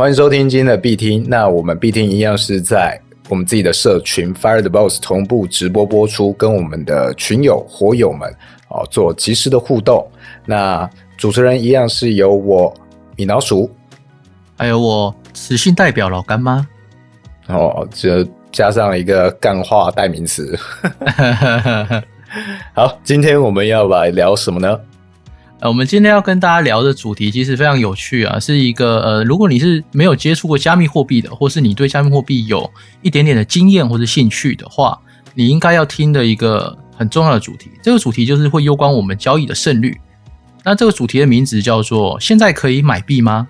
欢迎收听今天的必听。那我们必听一样是在我们自己的社群 Fire the Boss 同步直播播出，跟我们的群友火友们哦做及时的互动。那主持人一样是由我米老鼠，还有我雌性代表老干妈哦，这加上一个干话代名词。好，今天我们要来聊什么呢？呃，我们今天要跟大家聊的主题其实非常有趣啊，是一个呃，如果你是没有接触过加密货币的，或是你对加密货币有一点点的经验或者兴趣的话，你应该要听的一个很重要的主题。这个主题就是会攸关我们交易的胜率。那这个主题的名字叫做“现在可以买币吗？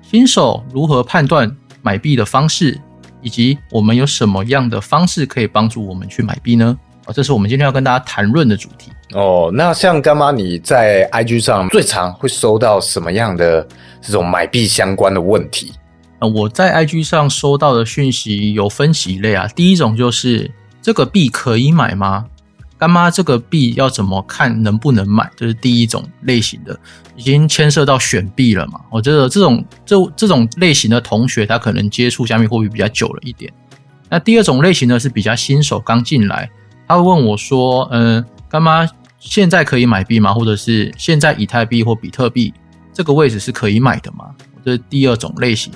新手如何判断买币的方式，以及我们有什么样的方式可以帮助我们去买币呢？”啊，这是我们今天要跟大家谈论的主题。哦，那像干妈你在 IG 上最常会收到什么样的这种买币相关的问题？呃，我在 IG 上收到的讯息有分几类啊。第一种就是这个币可以买吗？干妈这个币要怎么看能不能买？这是第一种类型的，已经牵涉到选币了嘛。我觉得这种这这种类型的同学，他可能接触加密货币比较久了一点。那第二种类型呢，是比较新手刚进来，他会问我说：“嗯。”干妈现在可以买币吗？或者是现在以太币或比特币这个位置是可以买的吗？这是第二种类型。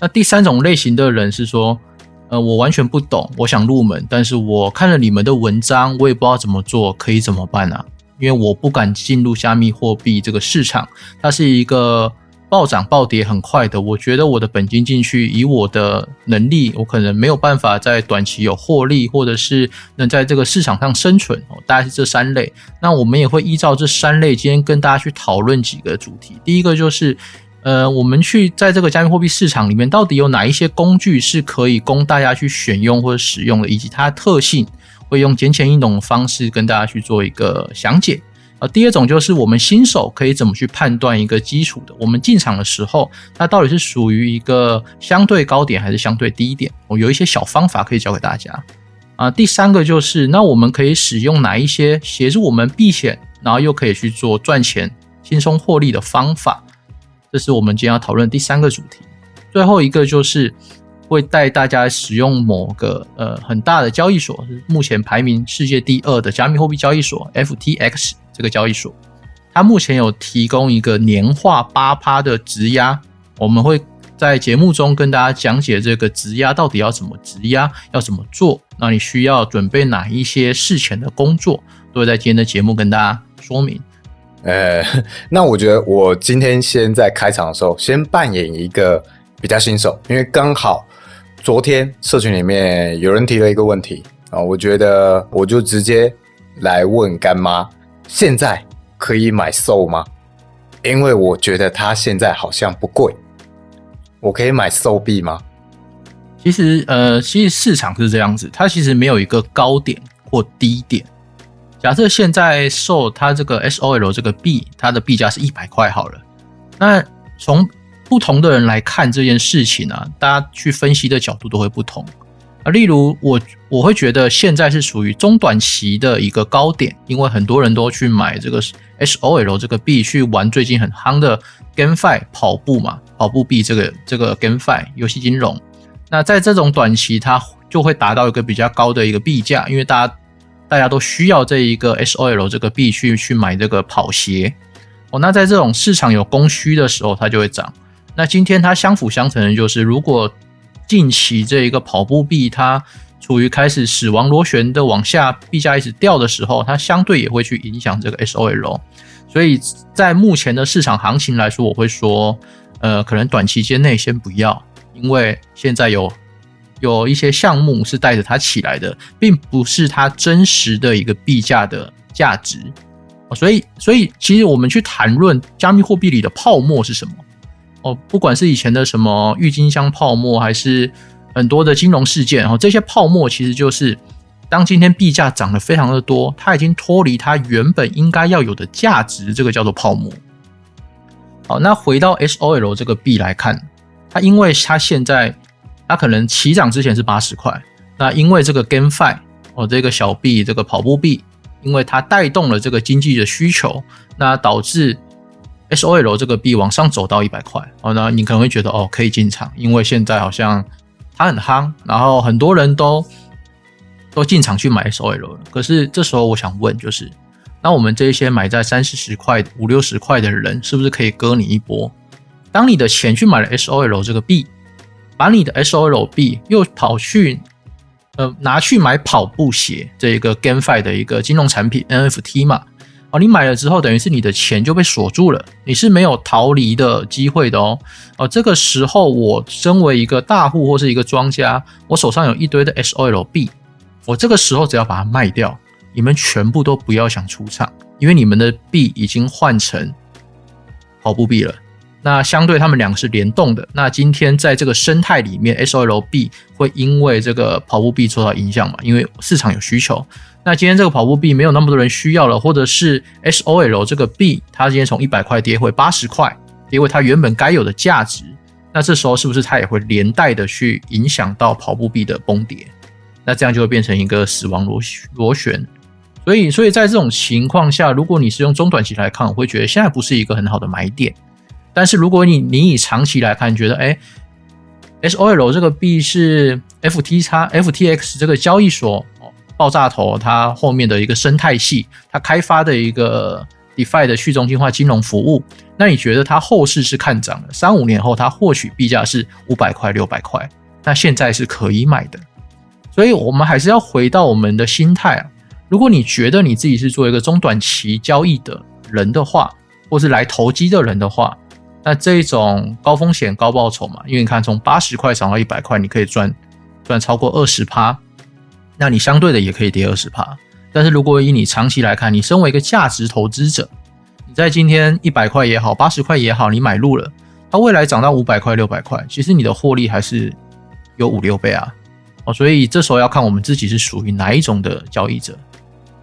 那第三种类型的人是说，呃，我完全不懂，我想入门，但是我看了你们的文章，我也不知道怎么做，可以怎么办呢？因为我不敢进入加密货币这个市场，它是一个。暴涨暴跌很快的，我觉得我的本金进去，以我的能力，我可能没有办法在短期有获利，或者是能在这个市场上生存。哦，大概是这三类。那我们也会依照这三类，今天跟大家去讨论几个主题。第一个就是，呃，我们去在这个加密货币市场里面，到底有哪一些工具是可以供大家去选用或者使用的，以及它的特性，会用简浅易懂的方式跟大家去做一个详解。啊，第二种就是我们新手可以怎么去判断一个基础的？我们进场的时候，它到底是属于一个相对高点还是相对低点？我有一些小方法可以教给大家。啊，第三个就是，那我们可以使用哪一些协助我们避险，然后又可以去做赚钱、轻松获利的方法？这是我们今天要讨论第三个主题。最后一个就是会带大家使用某个呃很大的交易所，目前排名世界第二的加密货币交易所 FTX。这个交易所，它目前有提供一个年化八趴的质押，我们会在节目中跟大家讲解这个质押到底要怎么质押，要怎么做。那你需要准备哪一些事前的工作，都会在今天的节目跟大家说明。呃，那我觉得我今天先在开场的时候，先扮演一个比较新手，因为刚好昨天社群里面有人提了一个问题啊，我觉得我就直接来问干妈。现在可以买 Soul 吗？因为我觉得它现在好像不贵，我可以买 Soul 币吗？其实，呃，其实市场是这样子，它其实没有一个高点或低点。假设现在 Soul 它这个 SOL 这个币，它的币价是一百块好了。那从不同的人来看这件事情呢，大家去分析的角度都会不同。啊，例如我我会觉得现在是属于中短期的一个高点，因为很多人都去买这个 SOL 这个币去玩最近很夯的 GameFi 跑步嘛，跑步币这个这个 GameFi 游戏金融。那在这种短期，它就会达到一个比较高的一个币价，因为大家大家都需要这一个 SOL 这个币去去买这个跑鞋。哦，那在这种市场有供需的时候，它就会涨。那今天它相辅相成的就是如果。近期这一个跑步币，它处于开始死亡螺旋的往下，币价一直掉的时候，它相对也会去影响这个 SOL。所以在目前的市场行情来说，我会说，呃，可能短期间内先不要，因为现在有有一些项目是带着它起来的，并不是它真实的一个币价的价值。所以，所以其实我们去谈论加密货币里的泡沫是什么？哦，不管是以前的什么郁金香泡沫，还是很多的金融事件，哦，这些泡沫其实就是当今天币价涨得非常的多，它已经脱离它原本应该要有的价值，这个叫做泡沫。好，那回到 SOL 这个币来看，它因为它现在它可能起涨之前是八十块，那因为这个 GameFi 哦，这个小币这个跑步币，因为它带动了这个经济的需求，那导致。SOL 这个币往上走到一百块，哦，那你可能会觉得哦可以进场，因为现在好像它很夯，然后很多人都都进场去买 SOL 了。可是这时候我想问，就是那我们这些买在三四十块、五六十块的人，是不是可以割你一波？当你的钱去买了 SOL 这个币，把你的 SOL 币又跑去呃拿去买跑步鞋这一个 GameFi 的一个金融产品 NFT 嘛？你买了之后，等于是你的钱就被锁住了，你是没有逃离的机会的哦。哦，这个时候我身为一个大户或是一个庄家，我手上有一堆的 SOLB，，我这个时候只要把它卖掉，你们全部都不要想出场，因为你们的币已经换成跑步币了。那相对他们两个是联动的。那今天在这个生态里面，SOLB 会因为这个跑步币受到影响嘛？因为市场有需求。那今天这个跑步币没有那么多人需要了，或者是 SOL 这个币，它今天从一百块跌回八十块，跌回它原本该有的价值。那这时候是不是它也会连带的去影响到跑步币的崩跌？那这样就会变成一个死亡螺螺旋。所以，所以在这种情况下，如果你是用中短期来看，我会觉得现在不是一个很好的买点。但是如果你你以长期来看，觉得哎，SOL 这个币是 F T X FTX 这个交易所爆炸头，它后面的一个生态系，它开发的一个 DeFi 的去中心化金融服务，那你觉得它后市是看涨的？三五年后它或许币价是五百块、六百块，那现在是可以买的。所以我们还是要回到我们的心态啊。如果你觉得你自己是做一个中短期交易的人的话，或是来投机的人的话，那这一种高风险高报酬嘛，因为你看从八十块涨到一百块，你可以赚赚超过二十趴，那你相对的也可以跌二十趴。但是如果以你长期来看，你身为一个价值投资者，你在今天一百块也好，八十块也好，你买入了，它未来涨到五百块、六百块，其实你的获利还是有五六倍啊！哦，所以这时候要看我们自己是属于哪一种的交易者。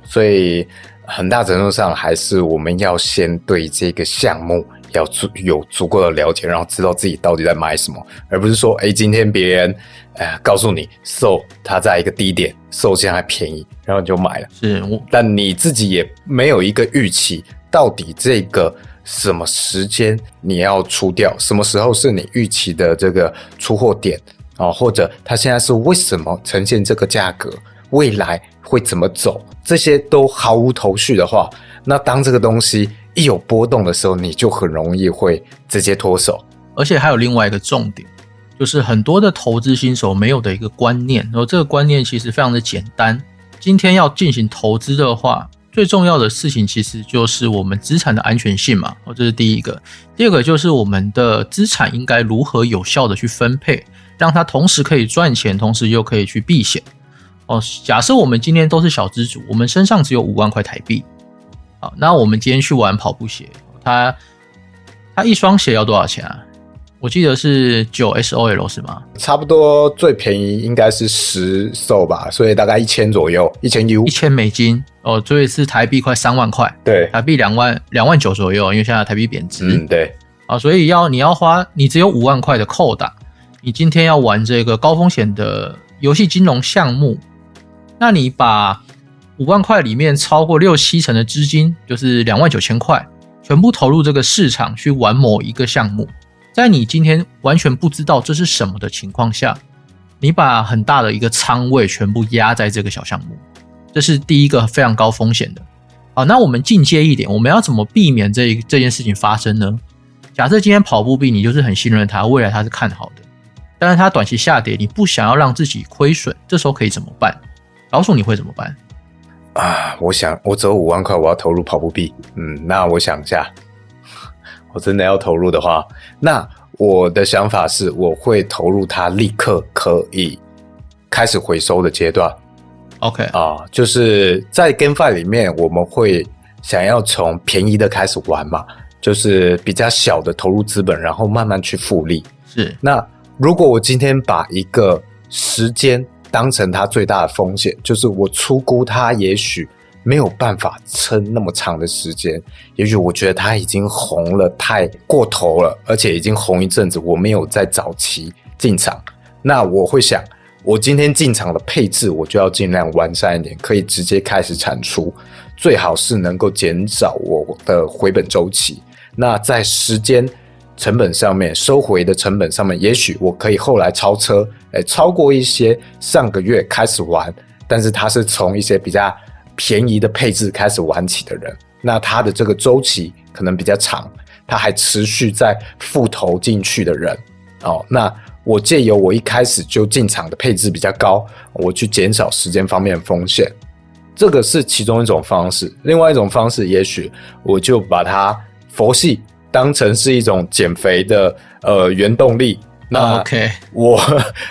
所以很大程度上还是我们要先对这个项目。要足有足够的了解，然后知道自己到底在买什么，而不是说，哎，今天别人，呃，告诉你，so 它在一个低点，so 现在便宜，然后你就买了。是，但你自己也没有一个预期，到底这个什么时间你要出掉，什么时候是你预期的这个出货点啊？或者它现在是为什么呈现这个价格，未来会怎么走？这些都毫无头绪的话，那当这个东西。一有波动的时候，你就很容易会直接脱手。而且还有另外一个重点，就是很多的投资新手没有的一个观念。然后这个观念其实非常的简单。今天要进行投资的话，最重要的事情其实就是我们资产的安全性嘛。哦，这是第一个。第二个就是我们的资产应该如何有效的去分配，让它同时可以赚钱，同时又可以去避险。哦，假设我们今天都是小资主，我们身上只有五万块台币。好，那我们今天去玩跑步鞋，它它一双鞋要多少钱啊？我记得是九 SOL 是吗？差不多最便宜应该是十 SO 吧，所以大概一千左右，一千 U，一千美金哦，所以是台币快三万块，对，台币两万两万九左右，因为现在台币贬值，嗯，对，啊，所以要你要花你只有五万块的扣打，你今天要玩这个高风险的游戏金融项目，那你把。五万块里面超过六七成的资金，就是两万九千块，全部投入这个市场去玩某一个项目。在你今天完全不知道这是什么的情况下，你把很大的一个仓位全部压在这个小项目，这是第一个非常高风险的。好，那我们进阶一点，我们要怎么避免这这件事情发生呢？假设今天跑步币你就是很信任它，未来它是看好的，但是它短期下跌，你不想要让自己亏损，这时候可以怎么办？老鼠你会怎么办？啊，我想我只有五万块，我要投入跑步币。嗯，那我想一下，我真的要投入的话，那我的想法是，我会投入它立刻可以开始回收的阶段。OK 啊，就是在 GameFi 里面，我们会想要从便宜的开始玩嘛，就是比较小的投入资本，然后慢慢去复利。是。那如果我今天把一个时间。当成它最大的风险，就是我出估它也许没有办法撑那么长的时间，也许我觉得它已经红了太过头了，而且已经红一阵子，我没有在早期进场，那我会想，我今天进场的配置我就要尽量完善一点，可以直接开始产出，最好是能够减少我的回本周期。那在时间成本上面，收回的成本上面，也许我可以后来超车，哎，超过一些上个月开始玩，但是他是从一些比较便宜的配置开始玩起的人，那他的这个周期可能比较长，他还持续在复投进去的人，哦，那我借由我一开始就进场的配置比较高，我去减少时间方面的风险。这个是其中一种方式，另外一种方式，也许我就把它佛系当成是一种减肥的呃原动力。那 OK，我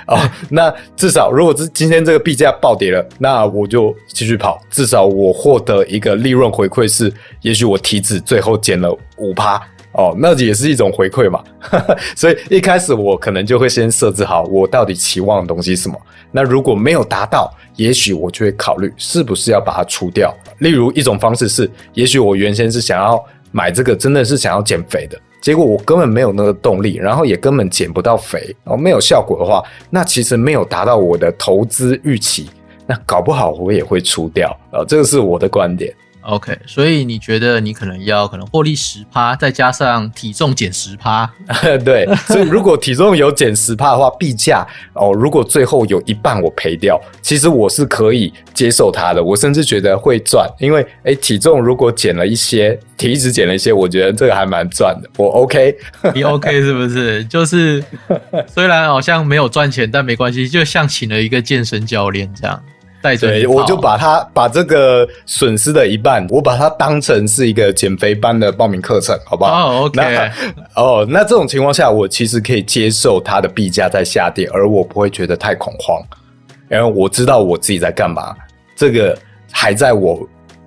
啊，那至少如果是今天这个币价暴跌了，那我就继续跑，至少我获得一个利润回馈是，也许我体脂最后减了五趴。哦，那也是一种回馈嘛，所以一开始我可能就会先设置好我到底期望的东西是什么。那如果没有达到，也许我就会考虑是不是要把它除掉。例如一种方式是，也许我原先是想要买这个，真的是想要减肥的，结果我根本没有那个动力，然后也根本减不到肥，哦，没有效果的话，那其实没有达到我的投资预期，那搞不好我也会出掉。啊，这个是我的观点。OK，所以你觉得你可能要可能获利十趴，再加上体重减十趴，对。所以如果体重有减十趴的话，币价哦，如果最后有一半我赔掉，其实我是可以接受它的，我甚至觉得会赚，因为哎，体重如果减了一些，体脂减了一些，我觉得这个还蛮赚的，我 OK，你 OK 是不是？就是虽然好像没有赚钱，但没关系，就像请了一个健身教练这样。对，我就把它把这个损失的一半，我把它当成是一个减肥班的报名课程，好不好？哦，OK。哦，那这种情况下，我其实可以接受它的币价在下跌，而我不会觉得太恐慌，因为我知道我自己在干嘛，这个还在我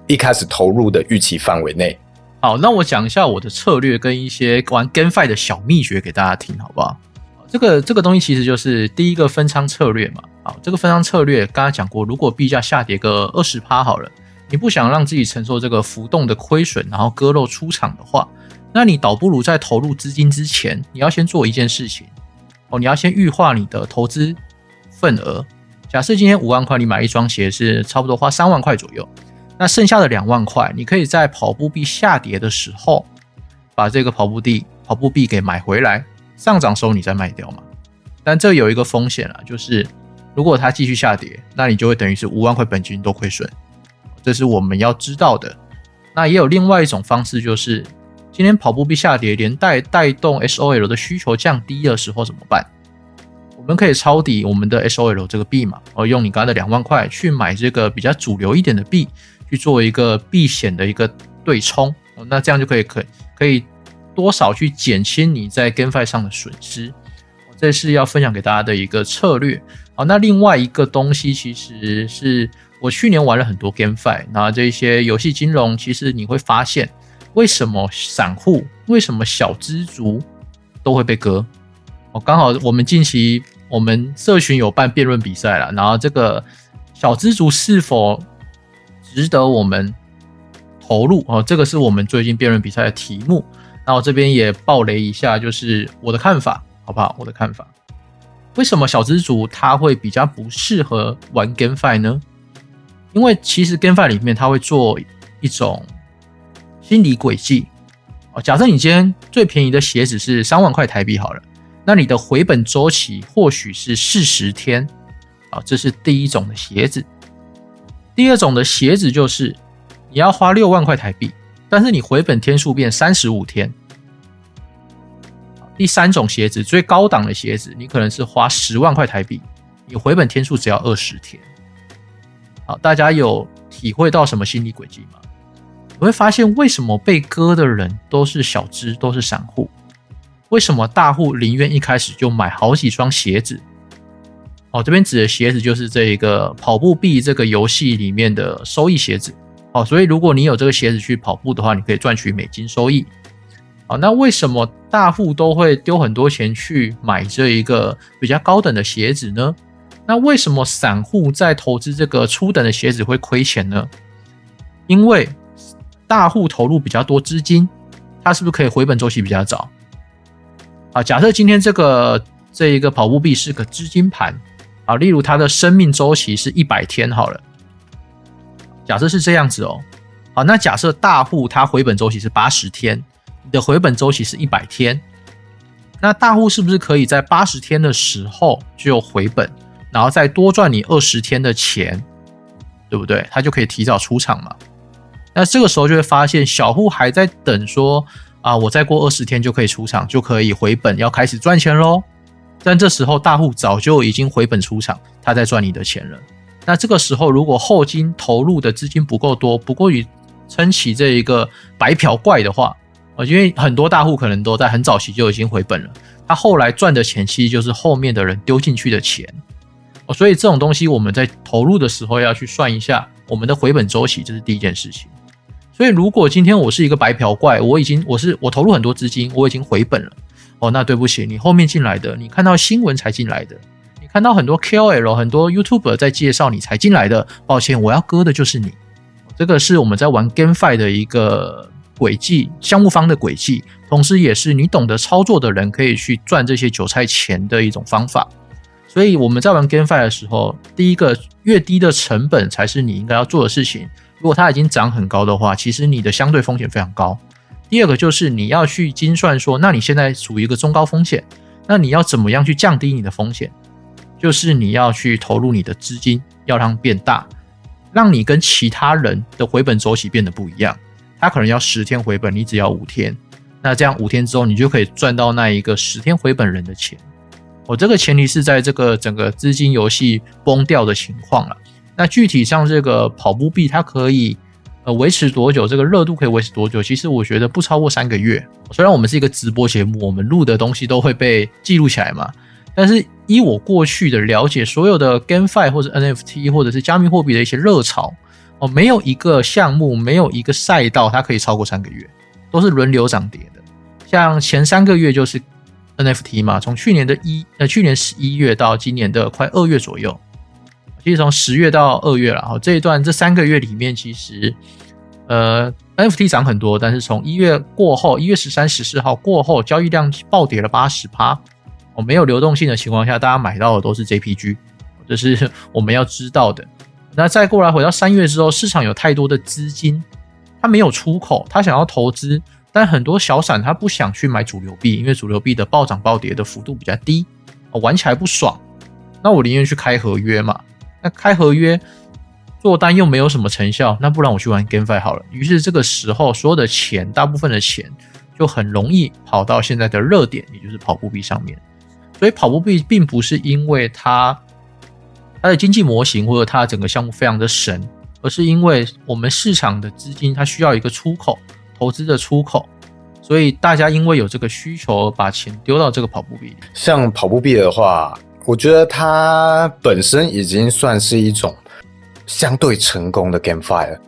一开始投入的预期范围内。好，那我讲一下我的策略跟一些玩 GameFi 的小秘诀给大家听，好不好？这个这个东西其实就是第一个分仓策略嘛。好，这个分仓策略刚刚讲过，如果币价下跌个二十趴好了，你不想让自己承受这个浮动的亏损，然后割肉出场的话，那你倒不如在投入资金之前，你要先做一件事情哦，你要先预化你的投资份额。假设今天五万块你买一双鞋是差不多花三万块左右，那剩下的两万块，你可以在跑步币下跌的时候，把这个跑步币跑步币给买回来。上涨时候你再卖掉嘛，但这有一个风险啊，就是如果它继续下跌，那你就会等于是五万块本金都亏损，这是我们要知道的。那也有另外一种方式，就是今天跑步币下跌，连带带动 SOL 的需求降低的时候怎么办？我们可以抄底我们的 SOL 这个币嘛，哦，用你刚才的两万块去买这个比较主流一点的币，去做一个避险的一个对冲，那这样就可以可可以。多少去减轻你在 GameFi 上的损失，这是要分享给大家的一个策略。好，那另外一个东西，其实是我去年玩了很多 GameFi，那这些游戏金融，其实你会发现，为什么散户，为什么小资族都会被割？哦，刚好我们近期我们社群有办辩论比赛了，然后这个小资族是否值得我们投入？哦，这个是我们最近辩论比赛的题目。那我这边也爆雷一下，就是我的看法，好不好？我的看法，为什么小资族他会比较不适合玩 GameFi 呢？因为其实 GameFi 里面他会做一种心理轨迹哦。假设你今天最便宜的鞋子是三万块台币好了，那你的回本周期或许是四十天啊，这是第一种的鞋子。第二种的鞋子就是你要花六万块台币。但是你回本天数变三十五天。第三种鞋子，最高档的鞋子，你可能是花十万块台币，你回本天数只要二十天。好，大家有体会到什么心理轨迹吗？你会发现，为什么被割的人都是小资，都是散户？为什么大户宁愿一开始就买好几双鞋子？哦，这边指的鞋子就是这一个跑步币这个游戏里面的收益鞋子。好，所以如果你有这个鞋子去跑步的话，你可以赚取美金收益。好，那为什么大户都会丢很多钱去买这一个比较高等的鞋子呢？那为什么散户在投资这个初等的鞋子会亏钱呢？因为大户投入比较多资金，它是不是可以回本周期比较早？啊，假设今天这个这一个跑步币是个资金盘，啊，例如它的生命周期是一百天好了。假设是这样子哦，好，那假设大户他回本周期是八十天，你的回本周期是一百天，那大户是不是可以在八十天的时候就回本，然后再多赚你二十天的钱，对不对？他就可以提早出场嘛。那这个时候就会发现，小户还在等说啊，我再过二十天就可以出场，就可以回本，要开始赚钱喽。但这时候大户早就已经回本出场，他在赚你的钱了。那这个时候，如果后金投入的资金不够多，不过于撑起这一个白嫖怪的话，啊，因为很多大户可能都在很早期就已经回本了，他后来赚的钱其实就是后面的人丢进去的钱，哦，所以这种东西我们在投入的时候要去算一下我们的回本周期，这是第一件事情。所以如果今天我是一个白嫖怪，我已经我是我投入很多资金，我已经回本了，哦，那对不起，你后面进来的，你看到新闻才进来的。你看到很多 KOL、很多 YouTuber 在介绍你才进来的，抱歉，我要割的就是你。这个是我们在玩 GameFi 的一个轨迹，项目方的轨迹，同时也是你懂得操作的人可以去赚这些韭菜钱的一种方法。所以我们在玩 GameFi 的时候，第一个越低的成本才是你应该要做的事情。如果它已经涨很高的话，其实你的相对风险非常高。第二个就是你要去精算说，那你现在处于一个中高风险，那你要怎么样去降低你的风险？就是你要去投入你的资金，要让变大，让你跟其他人的回本周期变得不一样。他可能要十天回本，你只要五天。那这样五天之后，你就可以赚到那一个十天回本人的钱。我这个前提是在这个整个资金游戏崩掉的情况了。那具体像这个跑步币，它可以呃维持多久？这个热度可以维持多久？其实我觉得不超过三个月。虽然我们是一个直播节目，我们录的东西都会被记录起来嘛。但是依我过去的了解，所有的 GameFi 或者 NFT 或者是加密货币的一些热潮，没有一个项目，没有一个赛道，它可以超过三个月，都是轮流涨跌的。像前三个月就是 NFT 嘛，从去年的一呃去年十一月到今年的快二月左右，其实从十月到二月了，哈，这一段这三个月里面，其实呃 NFT 涨很多，但是从一月过后，一月十三、十四号过后，交易量暴跌了八十趴。哦，没有流动性的情况下，大家买到的都是 JPG，这是我们要知道的。那再过来回到三月之后，市场有太多的资金，它没有出口，它想要投资，但很多小散他不想去买主流币，因为主流币的暴涨暴跌的幅度比较低，玩起来不爽。那我宁愿去开合约嘛。那开合约做单又没有什么成效，那不然我去玩 GameFi 好了。于是这个时候，所有的钱，大部分的钱就很容易跑到现在的热点，也就是跑步币上面。所以跑步币并不是因为它它的经济模型或者它的整个项目非常的神，而是因为我们市场的资金它需要一个出口投资的出口，所以大家因为有这个需求而，把钱丢到这个跑步币。像跑步币的话，我觉得它本身已经算是一种相对成功的 GameFi 了。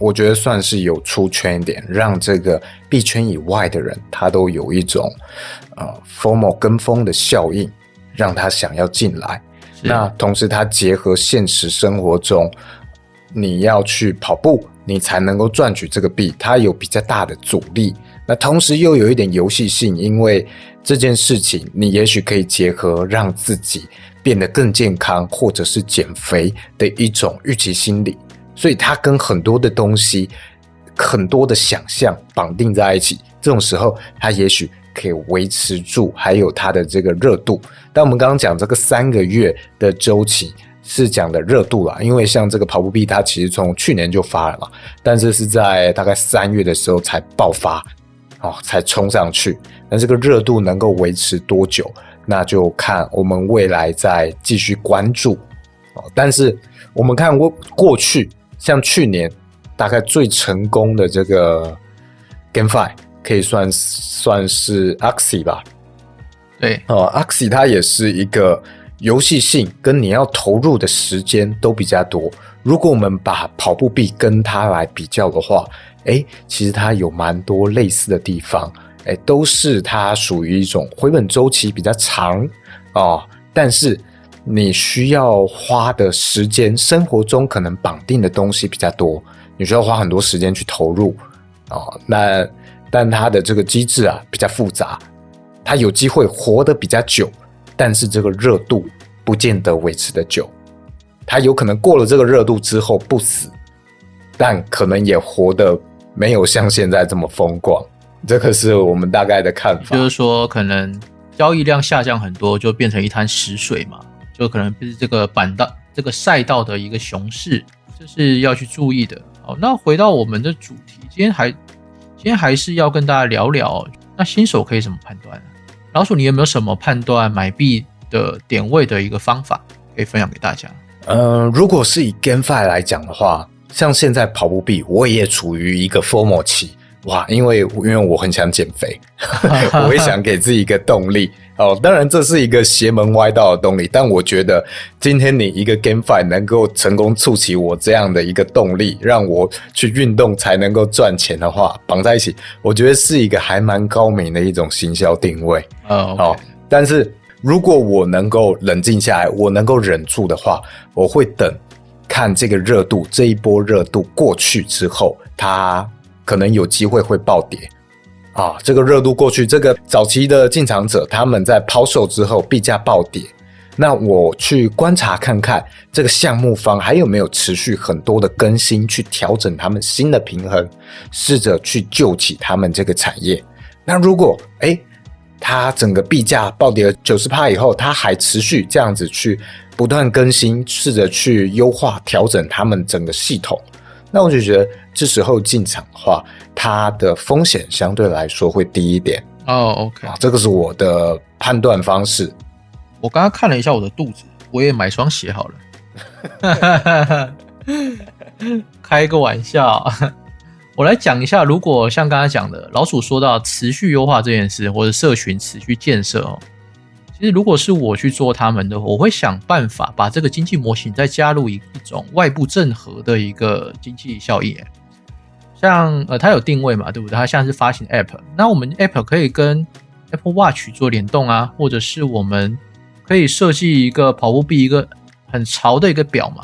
我觉得算是有出圈一点，让这个币圈以外的人他都有一种。呃，formal 跟风的效应，让他想要进来。那同时，它结合现实生活中，你要去跑步，你才能够赚取这个币，它有比较大的阻力。那同时又有一点游戏性，因为这件事情，你也许可以结合让自己变得更健康，或者是减肥的一种预期心理。所以，它跟很多的东西、很多的想象绑定在一起。这种时候，它也许。可以维持住，还有它的这个热度。但我们刚刚讲这个三个月的周期是讲的热度啦，因为像这个跑步币，它其实从去年就发了嘛，但是是在大概三月的时候才爆发，哦，才冲上去。那这个热度能够维持多久，那就看我们未来再继续关注哦。但是我们看过过去，像去年大概最成功的这个 GameFi。可以算算是 Axie 吧，对哦，Axie 它也是一个游戏性跟你要投入的时间都比较多。如果我们把跑步币跟它来比较的话，哎，其实它有蛮多类似的地方，哎，都是它属于一种回本周期比较长哦，但是你需要花的时间，生活中可能绑定的东西比较多，你需要花很多时间去投入哦，那。但它的这个机制啊比较复杂，它有机会活得比较久，但是这个热度不见得维持的久。它有可能过了这个热度之后不死，但可能也活得没有像现在这么风光这个是我们大概的看法。就是说，可能交易量下降很多，就变成一滩死水嘛，就可能是这个板道、这个赛道的一个熊市，这是要去注意的。好，那回到我们的主题，今天还今天还是要跟大家聊聊，那新手可以怎么判断？老鼠，你有没有什么判断买币的点位的一个方法可以分享给大家？嗯，如果是以 GameFi 来讲的话，像现在跑步币，我也处于一个 formal 期。哇，因为因为我很想减肥，我也想给自己一个动力哦。当然，这是一个邪门歪道的动力，但我觉得今天你一个 GameFi 能够成功触起我这样的一个动力，让我去运动才能够赚钱的话，绑在一起，我觉得是一个还蛮高明的一种行销定位。哦，好，但是如果我能够冷静下来，我能够忍住的话，我会等看这个热度，这一波热度过去之后，它。可能有机会会暴跌啊！这个热度过去，这个早期的进场者他们在抛售之后，币价暴跌。那我去观察看看，这个项目方还有没有持续很多的更新，去调整他们新的平衡，试着去救起他们这个产业。那如果哎，它整个币价暴跌了九十趴以后，它还持续这样子去不断更新，试着去优化调整他们整个系统。那我就觉得这时候进场的话，它的风险相对来说会低一点哦。OK，啊，这个是我的判断方式。我刚刚看了一下我的肚子，我也买双鞋好了。开个玩笑，我来讲一下，如果像刚才讲的，老鼠说到持续优化这件事，或者社群持续建设哦。其实，如果是我去做他们的，我会想办法把这个经济模型再加入一一种外部正合的一个经济效益。像呃，它有定位嘛，对不对？它像是发行 App，那我们 App 可以跟 Apple Watch 做联动啊，或者是我们可以设计一个跑步币，一个很潮的一个表嘛。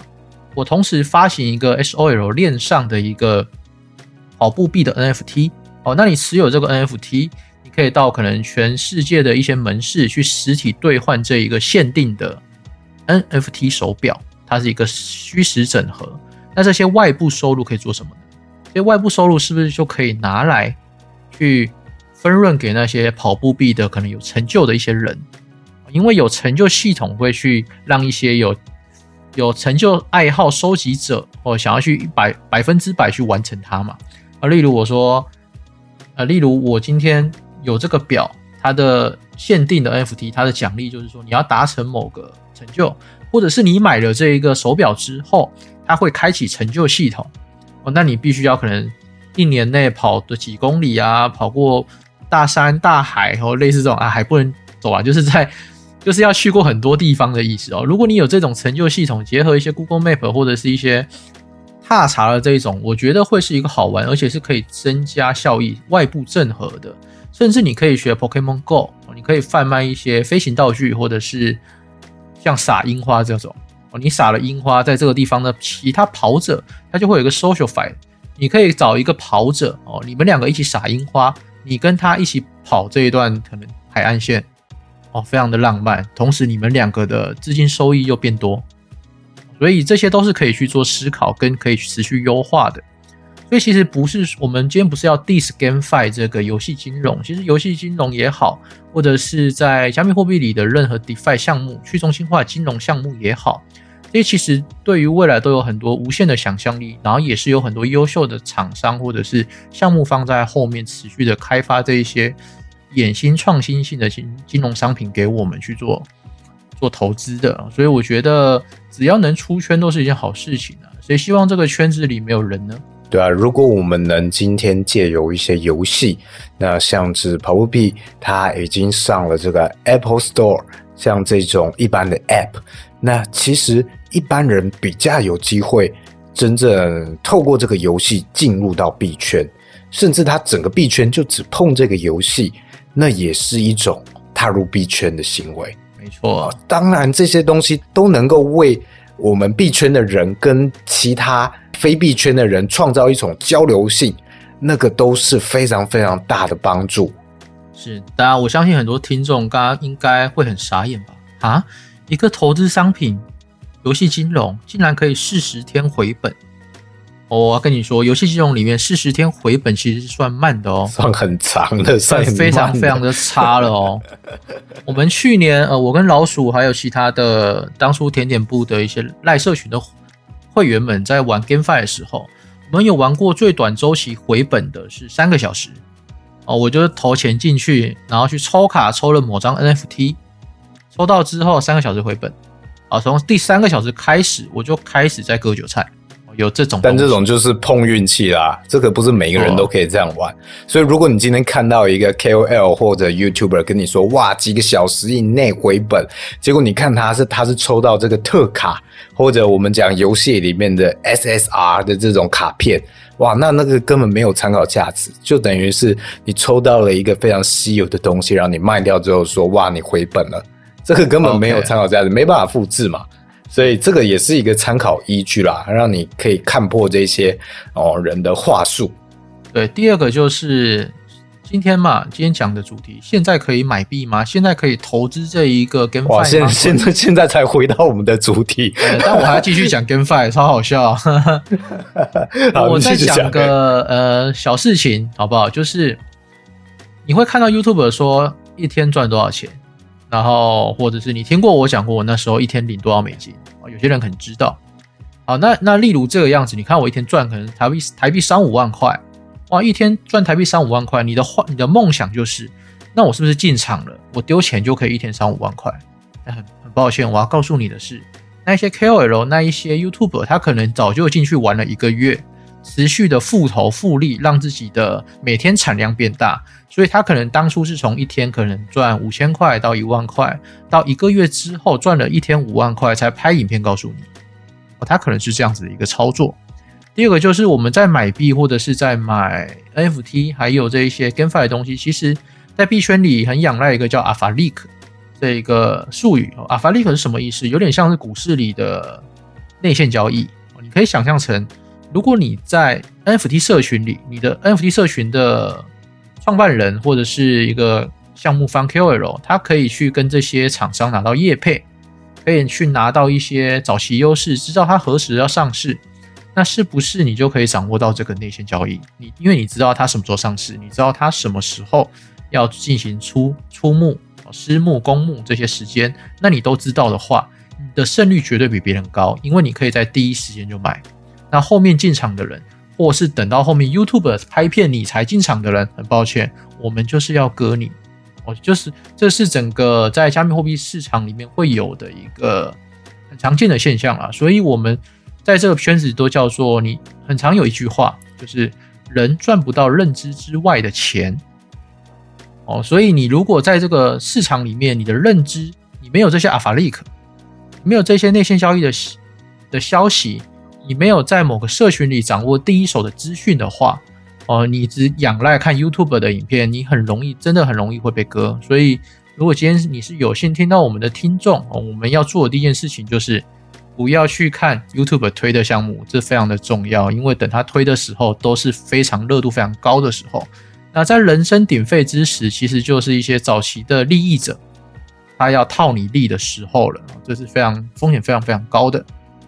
我同时发行一个 SOL 链上的一个跑步币的 NFT。哦，那你持有这个 NFT。可以到可能全世界的一些门市去实体兑换这一个限定的 NFT 手表，它是一个虚实整合。那这些外部收入可以做什么呢？这些外部收入是不是就可以拿来去分润给那些跑步币的可能有成就的一些人？因为有成就系统会去让一些有有成就爱好收集者或想要去百百分之百去完成它嘛？啊，例如我说，呃，例如我今天。有这个表，它的限定的 NFT，它的奖励就是说你要达成某个成就，或者是你买了这一个手表之后，它会开启成就系统哦。那你必须要可能一年内跑的几公里啊，跑过大山大海，然后类似这种啊，还不能走啊，就是在就是要去过很多地方的意思哦。如果你有这种成就系统，结合一些 Google Map 或者是一些踏查的这一种，我觉得会是一个好玩，而且是可以增加效益、外部正合的。甚至你可以学 Pokemon Go，你可以贩卖一些飞行道具，或者是像撒樱花这种哦。你撒了樱花，在这个地方的其他跑者，他就会有一个 social fight。你可以找一个跑者哦，你们两个一起撒樱花，你跟他一起跑这一段可能海岸线哦，非常的浪漫。同时，你们两个的资金收益又变多，所以这些都是可以去做思考跟可以持续优化的。所以其实不是我们今天不是要 dis gamefi 这个游戏金融，其实游戏金融也好，或者是在加密货币里的任何 defi 项目、去中心化金融项目也好，这些其实对于未来都有很多无限的想象力，然后也是有很多优秀的厂商或者是项目方在后面持续的开发这一些衍新创新性的金金融商品给我们去做做投资的。所以我觉得只要能出圈都是一件好事情啊！所以希望这个圈子里没有人呢。对啊，如果我们能今天借由一些游戏，那像是跑步币，它已经上了这个 Apple Store，像这种一般的 App，那其实一般人比较有机会真正透过这个游戏进入到币圈，甚至他整个币圈就只碰这个游戏，那也是一种踏入币圈的行为。没错，当然这些东西都能够为我们币圈的人跟其他。非币圈的人创造一种交流性，那个都是非常非常大的帮助。是，当然我相信很多听众刚刚应该会很傻眼吧？啊，一个投资商品，游戏金融竟然可以四十天回本，我要跟你说，游戏金融里面四十天回本其实是算慢的哦，算很长的，算非常非常的差了哦。我们去年呃，我跟老鼠还有其他的当初甜点部的一些赖社群的会员们在玩 GameFi 的时候，我们有玩过最短周期回本的是三个小时哦，我就是投钱进去，然后去抽卡抽了某张 NFT，抽到之后三个小时回本啊，从第三个小时开始我就开始在割韭菜。有这种，但这种就是碰运气啦，这个不是每个人都可以这样玩。所以，如果你今天看到一个 KOL 或者 YouTuber 跟你说哇，几个小时以内回本，结果你看他是他是抽到这个特卡，或者我们讲游戏里面的 SSR 的这种卡片，哇，那那个根本没有参考价值，就等于是你抽到了一个非常稀有的东西，然后你卖掉之后说哇，你回本了，这个根本没有参考价值，没办法复制嘛。所以这个也是一个参考依据啦，让你可以看破这些哦人的话术。对，第二个就是今天嘛，今天讲的主题，现在可以买币吗？现在可以投资这一个 GameFi 吗？现现在现在才回到我们的主题，但我还要继续讲 GameFi，超好笑。我再讲个呃小事情好不好？就是你会看到 YouTube 说一天赚多少钱。然后，或者是你听过我讲过，我那时候一天领多少美金啊？有些人可能知道。好，那那例如这个样子，你看我一天赚可能台币台币三五万块，哇，一天赚台币三五万块，你的话，你的梦想就是，那我是不是进场了，我丢钱就可以一天三五万块？那很很抱歉，我要告诉你的是，那一些 KOL，那一些 YouTuber，他可能早就进去玩了一个月。持续的复投复利，让自己的每天产量变大，所以他可能当初是从一天可能赚五千块到一万块，到一个月之后赚了一天五万块才拍影片告诉你，哦，他可能是这样子的一个操作。第二个就是我们在买币或者是在买 NFT，还有这一些 GameFi 的东西，其实在币圈里很仰赖一个叫 Alpha Leak 这一个术语。Alpha Leak 是什么意思？有点像是股市里的内线交易，你可以想象成。如果你在 NFT 社群里，你的 NFT 社群的创办人或者是一个项目方 KOL，他可以去跟这些厂商拿到业配，可以去拿到一些早期优势，知道他何时要上市，那是不是你就可以掌握到这个内线交易？你因为你知道他什么时候上市，你知道他什么时候要进行出出募、私募、公募这些时间，那你都知道的话，你的胜率绝对比别人高，因为你可以在第一时间就买。那后面进场的人，或是等到后面 YouTube 拍片你才进场的人，很抱歉，我们就是要割你。哦，就是这是整个在加密货币市场里面会有的一个很常见的现象啊。所以我们在这个圈子都叫做你很常有一句话，就是人赚不到认知之外的钱。哦，所以你如果在这个市场里面，你的认知你没有这些阿法利克，没有这些内线交易的的消息。你没有在某个社群里掌握第一手的资讯的话，哦，你只仰赖看 YouTube 的影片，你很容易，真的很容易会被割。所以，如果今天你是有幸听到我们的听众，我们要做的第一件事情就是不要去看 YouTube 推的项目，这非常的重要，因为等他推的时候都是非常热度非常高的时候。那在人声鼎沸之时，其实就是一些早期的利益者，他要套你利的时候了，这是非常风险非常非常高的。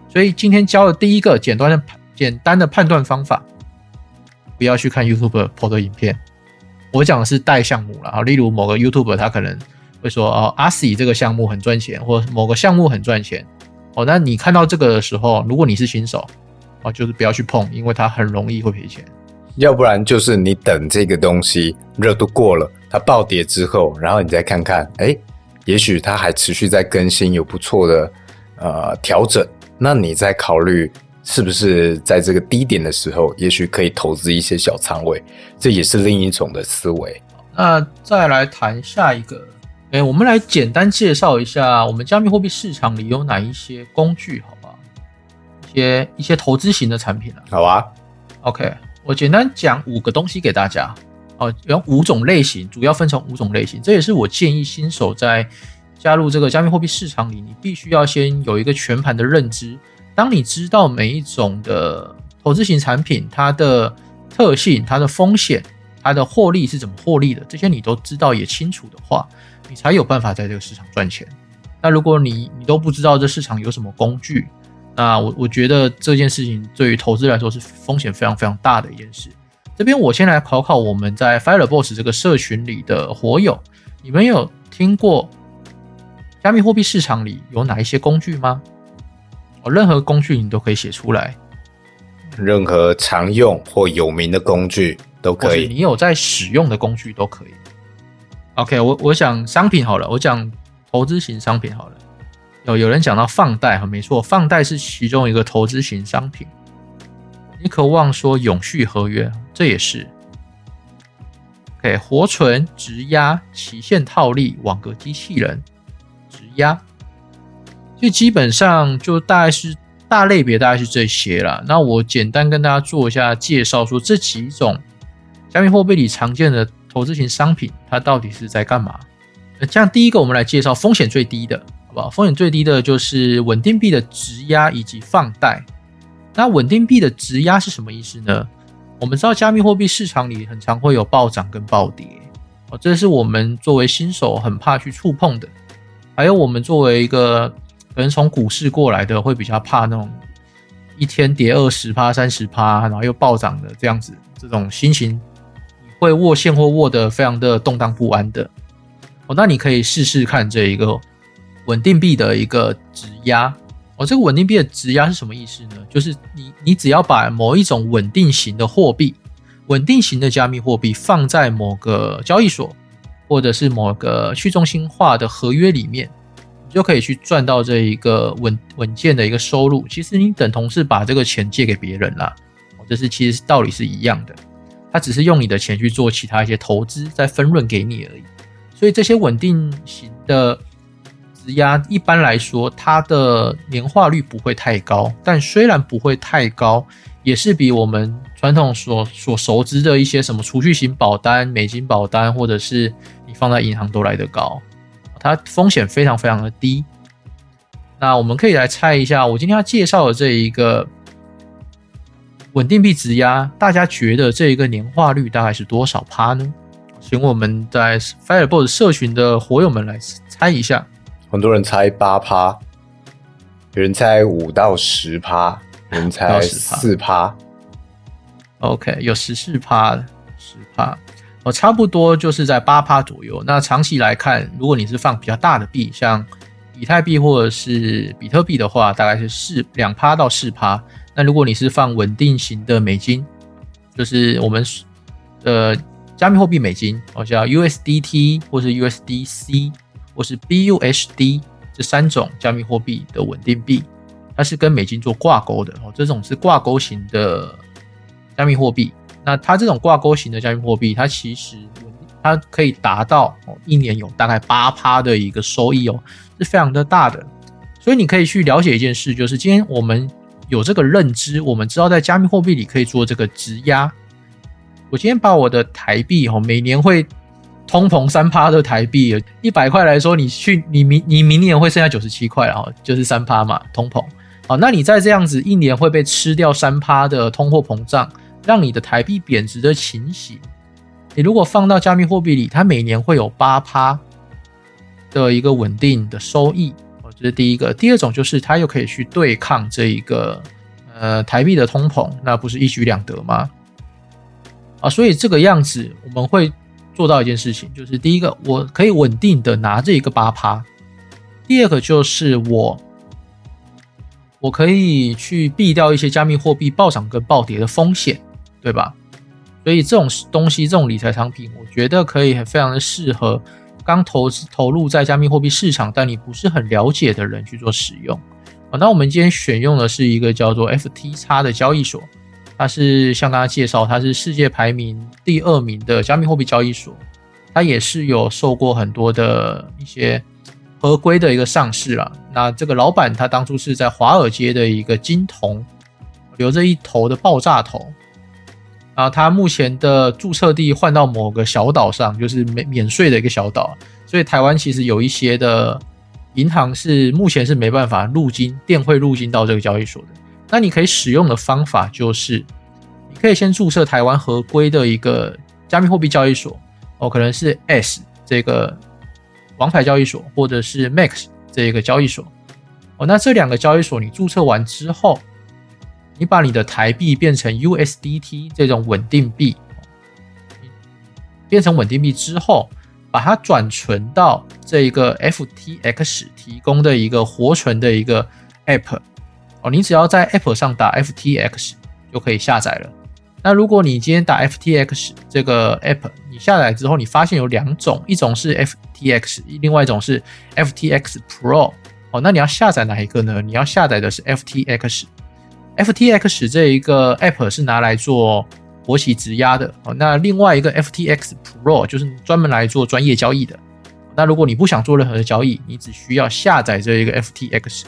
所以今天教的第一个简单的简单的判断方法，不要去看 YouTube 播的影片。我讲的是带项目了啊，例如某个 YouTube 他可能会说哦，阿 s 这个项目很赚钱，或某个项目很赚钱哦。那你看到这个的时候，如果你是新手哦，就是不要去碰，因为它很容易会赔钱。要不然就是你等这个东西热度过了，它暴跌之后，然后你再看看，哎，也许它还持续在更新，有不错的呃调整。那你在考虑是不是在这个低点的时候，也许可以投资一些小仓位，这也是另一种的思维。那再来谈下一个，哎，我们来简单介绍一下我们加密货币市场里有哪一些工具，好吧？一些一些投资型的产品啊。好啊，OK，我简单讲五个东西给大家。哦，有五种类型，主要分成五种类型，这也是我建议新手在。加入这个加密货币市场里，你必须要先有一个全盘的认知。当你知道每一种的投资型产品它的特性、它的风险、它的获利是怎么获利的，这些你都知道也清楚的话，你才有办法在这个市场赚钱。那如果你你都不知道这市场有什么工具，那我我觉得这件事情对于投资来说是风险非常非常大的一件事。这边我先来考考我们在 Fireboss 这个社群里的火友，你们有听过加密货币市场里有哪一些工具吗？哦，任何工具你都可以写出来，任何常用或有名的工具都可以。你有在使用的工具都可以。OK，我我想商品好了，我讲投资型商品好了。有有人讲到放贷哈，没错，放贷是其中一个投资型商品。你渴望说永续合约，这也是。OK，活存、质押、期限套利、网格机器人、质押。就基本上就大概是大类别，大概是这些啦。那我简单跟大家做一下介绍，说这几种加密货币里常见的投资型商品，它到底是在干嘛？像第一个，我们来介绍风险最低的，好不好？风险最低的就是稳定币的质押以及放贷。那稳定币的质押是什么意思呢？我们知道加密货币市场里很常会有暴涨跟暴跌，哦，这是我们作为新手很怕去触碰的。还有我们作为一个可能从股市过来的会比较怕那种一天跌二十趴、三十趴，然后又暴涨的这样子，这种心情会握现货握得非常的动荡不安的。哦，那你可以试试看这一个稳定币的一个质押。哦，这个稳定币的质押是什么意思呢？就是你你只要把某一种稳定型的货币、稳定型的加密货币放在某个交易所，或者是某个去中心化的合约里面。你就可以去赚到这一个稳稳健的一个收入。其实你等同是把这个钱借给别人啦，这是其实道理是一样的。他只是用你的钱去做其他一些投资，再分润给你而已。所以这些稳定型的质押，一般来说它的年化率不会太高。但虽然不会太高，也是比我们传统所所熟知的一些什么储蓄型保单、美金保单，或者是放在银行都来得高。它风险非常非常的低，那我们可以来猜一下，我今天要介绍的这一个稳定币质押，大家觉得这一个年化率大概是多少趴呢？请我们在 Fireball 社群的伙友们来猜一下。很多人猜八趴，有人猜五到十趴，有人猜四趴。OK，有十四趴，十趴。哦差不多就是在八趴左右。那长期来看，如果你是放比较大的币，像以太币或者是比特币的话，大概是四两趴到四趴。那如果你是放稳定型的美金，就是我们呃加密货币美金，哦像 USDT 或是 USDC 或是 BUSD 这三种加密货币的稳定币，它是跟美金做挂钩的哦。这种是挂钩型的加密货币。那它这种挂钩型的加密货币，它其实它可以达到一年有大概八趴的一个收益哦，是非常的大的。所以你可以去了解一件事，就是今天我们有这个认知，我们知道在加密货币里可以做这个质押。我今天把我的台币哦，每年会通膨三趴的台币，一百块来说，你去你明你明年会剩下九十七块，然后就是三趴嘛，通膨。好，那你在这样子一年会被吃掉三趴的通货膨胀。让你的台币贬值的情形，你如果放到加密货币里，它每年会有八趴的一个稳定的收益，这是第一个。第二种就是它又可以去对抗这一个呃台币的通膨，那不是一举两得吗？啊，所以这个样子我们会做到一件事情，就是第一个我可以稳定的拿这一个八趴，第二个就是我。我可以去避掉一些加密货币暴涨跟暴跌的风险。对吧？所以这种东西，这种理财产品，我觉得可以非常的适合刚投资投入在加密货币市场，但你不是很了解的人去做使用。啊，那我们今天选用的是一个叫做 FTX 的交易所，它是向大家介绍，它是世界排名第二名的加密货币交易所，它也是有受过很多的一些合规的一个上市了。那这个老板他当初是在华尔街的一个金童，留着一头的爆炸头。啊，他目前的注册地换到某个小岛上，就是免免税的一个小岛，所以台湾其实有一些的银行是目前是没办法入金电汇入金到这个交易所的。那你可以使用的方法就是，你可以先注册台湾合规的一个加密货币交易所，哦，可能是 S 这个王牌交易所，或者是 Max 这个交易所。哦，那这两个交易所你注册完之后，你把你的台币变成 USDT 这种稳定币，变成稳定币之后，把它转存到这一个 FTX 提供的一个活存的一个 App，哦，你只要在 App 上打 FTX 就可以下载了。那如果你今天打 FTX 这个 App，你下载之后，你发现有两种，一种是 FTX，另外一种是 FTX Pro。哦，那你要下载哪一个呢？你要下载的是 FTX。FTX 这一个 App 是拿来做活期质押的。哦，那另外一个 FTX Pro 就是专门来做专业交易的。那如果你不想做任何的交易，你只需要下载这一个 FTX，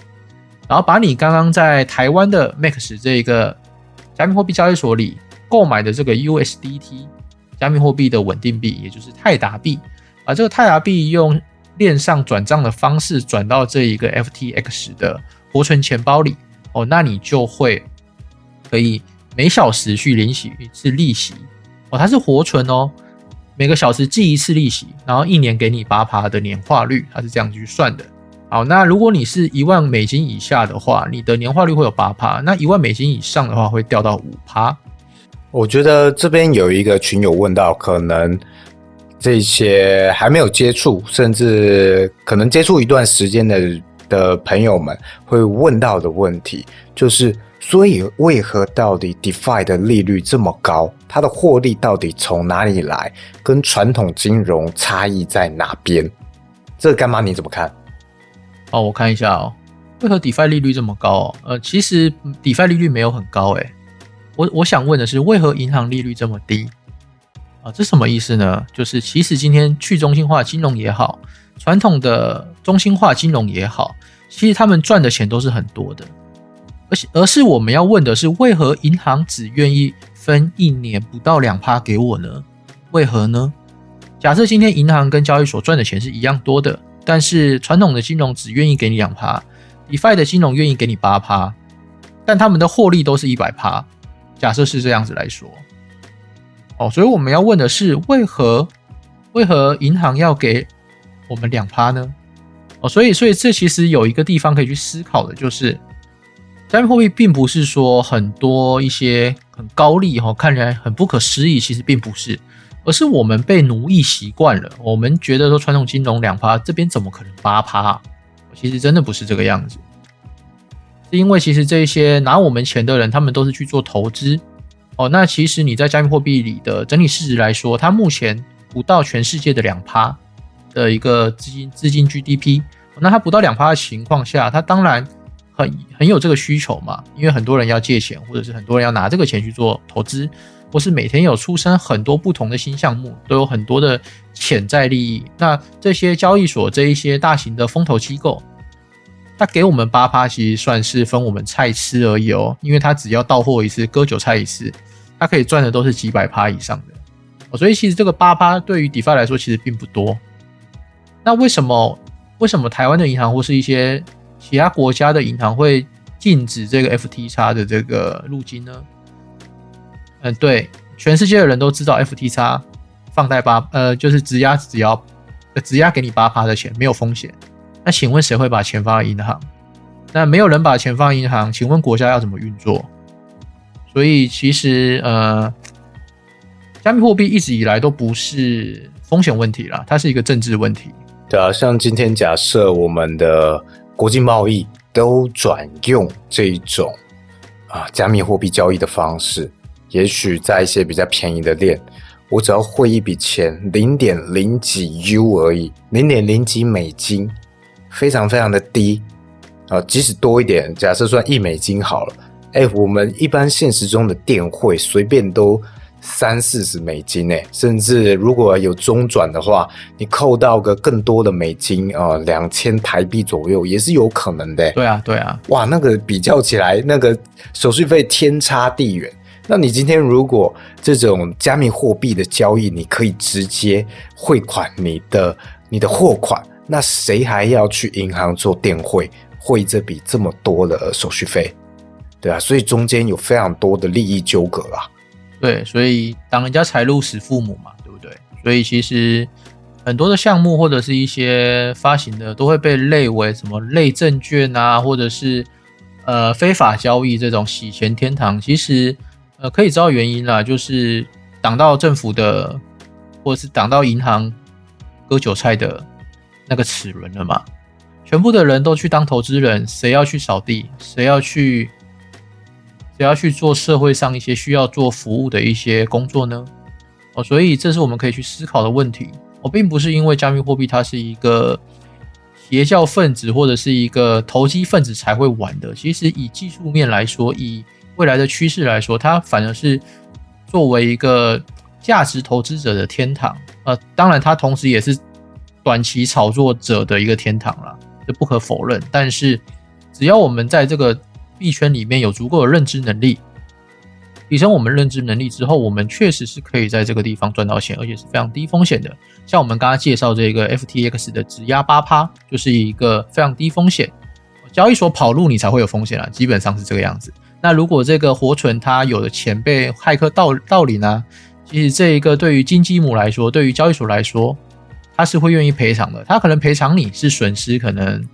然后把你刚刚在台湾的 Max 这一个加密货币交易所里。购买的这个 USDT 加密货币的稳定币，也就是泰达币，把这个泰达币用链上转账的方式转到这一个 FTX 的活存钱包里，哦，那你就会可以每小时去领取一次利息，哦，它是活存哦，每个小时计一次利息，然后一年给你八趴的年化率，它是这样去算的。好，那如果你是一万美金以下的话，你的年化率会有八趴，那一万美金以上的话会掉到五趴。我觉得这边有一个群友问到，可能这些还没有接触，甚至可能接触一段时间的的朋友们会问到的问题，就是所以为何到底 DeFi 的利率这么高？它的获利到底从哪里来？跟传统金融差异在哪边？这干妈你怎么看？哦，我看一下哦，为何 DeFi 利率这么高？呃，其实 DeFi 利率没有很高，诶。我我想问的是，为何银行利率这么低啊？这什么意思呢？就是其实今天去中心化金融也好，传统的中心化金融也好，其实他们赚的钱都是很多的，而且而是我们要问的是，为何银行只愿意分一年不到两趴给我呢？为何呢？假设今天银行跟交易所赚的钱是一样多的，但是传统的金融只愿意给你两趴，DeFi 的金融愿意给你八趴，但他们的获利都是一百趴。假设是这样子来说，哦，所以我们要问的是，为何为何银行要给我们两趴呢？哦，所以所以这其实有一个地方可以去思考的，就是加密货币并不是说很多一些很高利哈，看起来很不可思议，其实并不是，而是我们被奴役习惯了，我们觉得说传统金融两趴，这边怎么可能八趴？其实真的不是这个样子。是因为其实这些拿我们钱的人，他们都是去做投资哦。那其实你在加密货币里的整体市值来说，它目前不到全世界的两趴的一个资金资金 GDP。那它不到两趴的情况下，它当然很很有这个需求嘛。因为很多人要借钱，或者是很多人要拿这个钱去做投资，或是每天有出生很多不同的新项目，都有很多的潜在利益。那这些交易所这一些大型的风投机构。他给我们八趴，其实算是分我们菜吃而已哦，因为他只要到货一次，割韭菜一次，他可以赚的都是几百趴以上的哦，所以其实这个八趴对于 DeFi 来说其实并不多。那为什么为什么台湾的银行或是一些其他国家的银行会禁止这个 FTX 的这个入金呢？嗯，对，全世界的人都知道 FTX 放贷八呃就是质押只要质押给你八趴的钱，没有风险。那请问谁会把钱放在银行？那没有人把钱放银行，请问国家要怎么运作？所以其实呃，加密货币一直以来都不是风险问题啦，它是一个政治问题。对啊，像今天假设我们的国际贸易都转用这一种啊加密货币交易的方式，也许在一些比较便宜的链，我只要汇一笔钱，零点零几 U 而已，零点零几美金。非常非常的低啊，即使多一点，假设算一美金好了，哎，我们一般现实中的电汇随便都三四十美金呢，甚至如果有中转的话，你扣到个更多的美金啊，两千台币左右也是有可能的。对啊，对啊，哇，那个比较起来，那个手续费天差地远。那你今天如果这种加密货币的交易，你可以直接汇款你的你的货款。那谁还要去银行做电汇汇这笔这么多的手续费，对啊，所以中间有非常多的利益纠葛啊。对，所以当人家财路使父母嘛，对不对？所以其实很多的项目或者是一些发行的都会被类为什么类证券啊，或者是呃非法交易这种洗钱天堂。其实呃可以知道原因啦，就是挡到政府的，或者是挡到银行割韭菜的那个齿轮了嘛。全部的人都去当投资人，谁要去扫地？谁要去？谁要去做社会上一些需要做服务的一些工作呢？哦，所以这是我们可以去思考的问题。我并不是因为加密货币它是一个邪教分子或者是一个投机分子才会玩的。其实以技术面来说，以未来的趋势来说，它反而是作为一个价值投资者的天堂。呃，当然它同时也是短期炒作者的一个天堂了，这不可否认。但是只要我们在这个币圈里面有足够的认知能力。提升我们认知能力之后，我们确实是可以在这个地方赚到钱，而且是非常低风险的。像我们刚刚介绍这个 FTX 的质押八趴，就是一个非常低风险。交易所跑路你才会有风险啊，基本上是这个样子。那如果这个活存它有的钱被骇客盗盗领呢？其实这一个对于金鸡母来说，对于交易所来说，他是会愿意赔偿的。他可能赔偿你是损失可能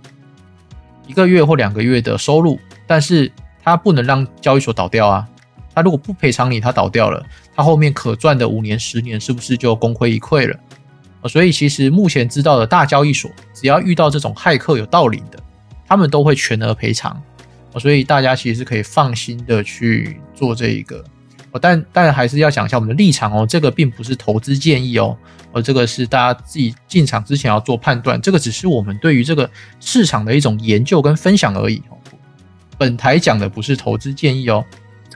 一个月或两个月的收入，但是他不能让交易所倒掉啊。他如果不赔偿你，他倒掉了，他后面可赚的五年、十年是不是就功亏一篑了？所以其实目前知道的大交易所，只要遇到这种骇客有盗领的，他们都会全额赔偿。所以大家其实是可以放心的去做这一个哦。但但还是要讲一下我们的立场哦，这个并不是投资建议哦，哦这个是大家自己进场之前要做判断，这个只是我们对于这个市场的一种研究跟分享而已。本台讲的不是投资建议哦。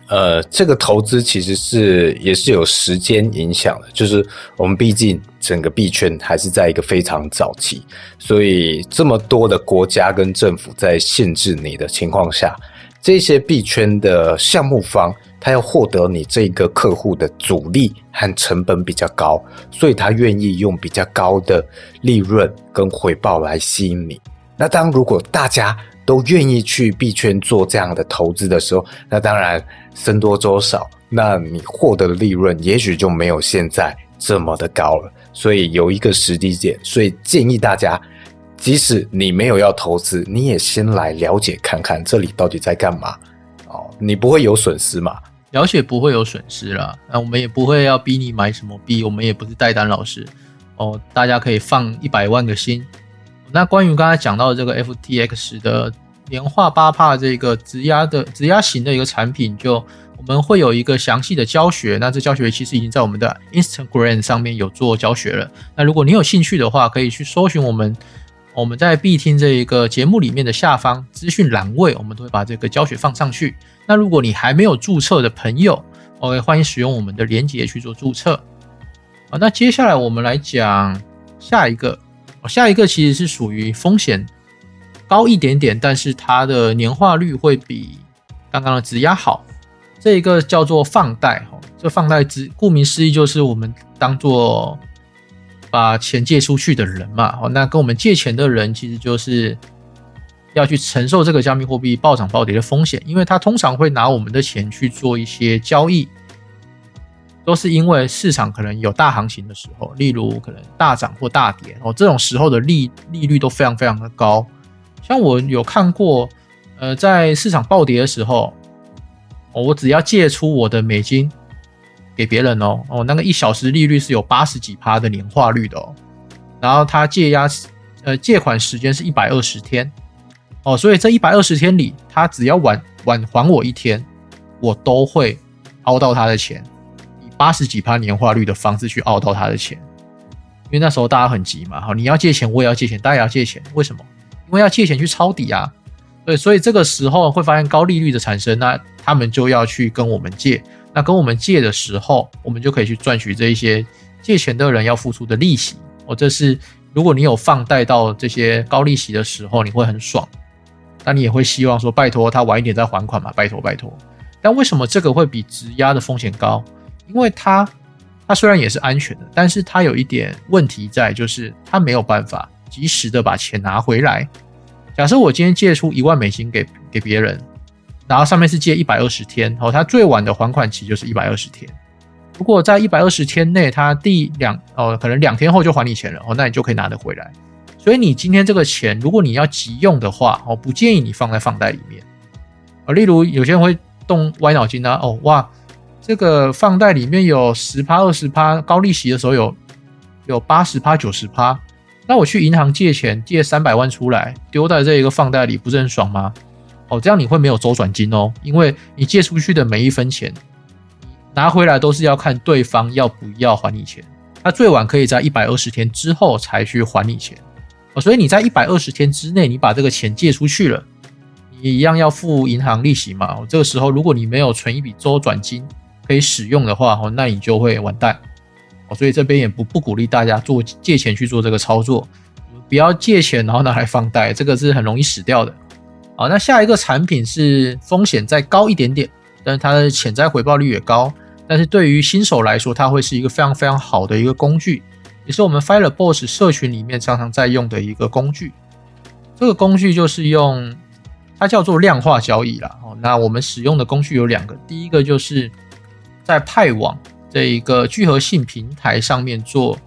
呃，这个投资其实是也是有时间影响的，就是我们毕竟整个币圈还是在一个非常早期，所以这么多的国家跟政府在限制你的情况下，这些币圈的项目方他要获得你这个客户的阻力和成本比较高，所以他愿意用比较高的利润跟回报来吸引你。那当如果大家都愿意去币圈做这样的投资的时候，那当然僧多粥少，那你获得的利润也许就没有现在这么的高了。所以有一个时机点，所以建议大家，即使你没有要投资，你也先来了解看看这里到底在干嘛哦，你不会有损失嘛？了解不会有损失啦，那我们也不会要逼你买什么币，我们也不是代单老师哦，大家可以放一百万个心。那关于刚才讲到的这个 FTX 的年化八帕这个质押的质押型的一个产品，就我们会有一个详细的教学。那这教学其实已经在我们的 Instagram 上面有做教学了。那如果你有兴趣的话，可以去搜寻我们我们在必听这一个节目里面的下方资讯栏位，我们都会把这个教学放上去。那如果你还没有注册的朋友，OK，欢迎使用我们的链接去做注册。好，那接下来我们来讲下一个。下一个其实是属于风险高一点点，但是它的年化率会比刚刚的质押好。这一个叫做放贷，哈，这放贷之顾名思义就是我们当做把钱借出去的人嘛，哦，那跟我们借钱的人其实就是要去承受这个加密货币暴涨暴跌的风险，因为他通常会拿我们的钱去做一些交易。都是因为市场可能有大行情的时候，例如可能大涨或大跌哦，这种时候的利利率都非常非常的高。像我有看过，呃，在市场暴跌的时候，我只要借出我的美金给别人哦，哦，那个一小时利率是有八十几趴的年化率的哦，然后他借押呃借款时间是一百二十天哦，所以这一百二十天里，他只要晚晚还我一天，我都会凹到他的钱。八十几趴年化率的方式去熬到他的钱，因为那时候大家很急嘛，好，你要借钱，我也要借钱，大家也要借钱，为什么？因为要借钱去抄底啊，对，所以这个时候会发现高利率的产生，那他们就要去跟我们借，那跟我们借的时候，我们就可以去赚取这一些借钱的人要付出的利息。哦，这是如果你有放贷到这些高利息的时候，你会很爽，那你也会希望说，拜托他晚一点再还款嘛，拜托拜托。但为什么这个会比质押的风险高？因为它，它虽然也是安全的，但是它有一点问题在，就是它没有办法及时的把钱拿回来。假设我今天借出一万美金给给别人，然后上面是借一百二十天，哦，它最晚的还款期就是一百二十天。如果在一百二十天内，它第两哦，可能两天后就还你钱了哦，那你就可以拿得回来。所以你今天这个钱，如果你要急用的话，哦，不建议你放在放贷里面。啊，例如有些人会动歪脑筋啊，哦哇，这个放贷里面有十趴、二十趴高利息的时候有有八十趴、九十趴，那我去银行借钱借三百万出来，丢在这一个放贷里，不是很爽吗？哦，这样你会没有周转金哦，因为你借出去的每一分钱，拿回来都是要看对方要不要还你钱，他最晚可以在一百二十天之后才去还你钱。哦，所以你在一百二十天之内，你把这个钱借出去了，你一样要付银行利息嘛。这个时候，如果你没有存一笔周转金可以使用的话，哦，那你就会完蛋。哦，所以这边也不不鼓励大家做借钱去做这个操作，不要借钱然后拿来放贷，这个是很容易死掉的。好，那下一个产品是风险再高一点点，但是它的潜在回报率也高，但是对于新手来说，它会是一个非常非常好的一个工具。也是我们 Fire Boss 社群里面常常在用的一个工具。这个工具就是用它叫做量化交易啦。哦，那我们使用的工具有两个，第一个就是在派网这一个聚合性平台上面做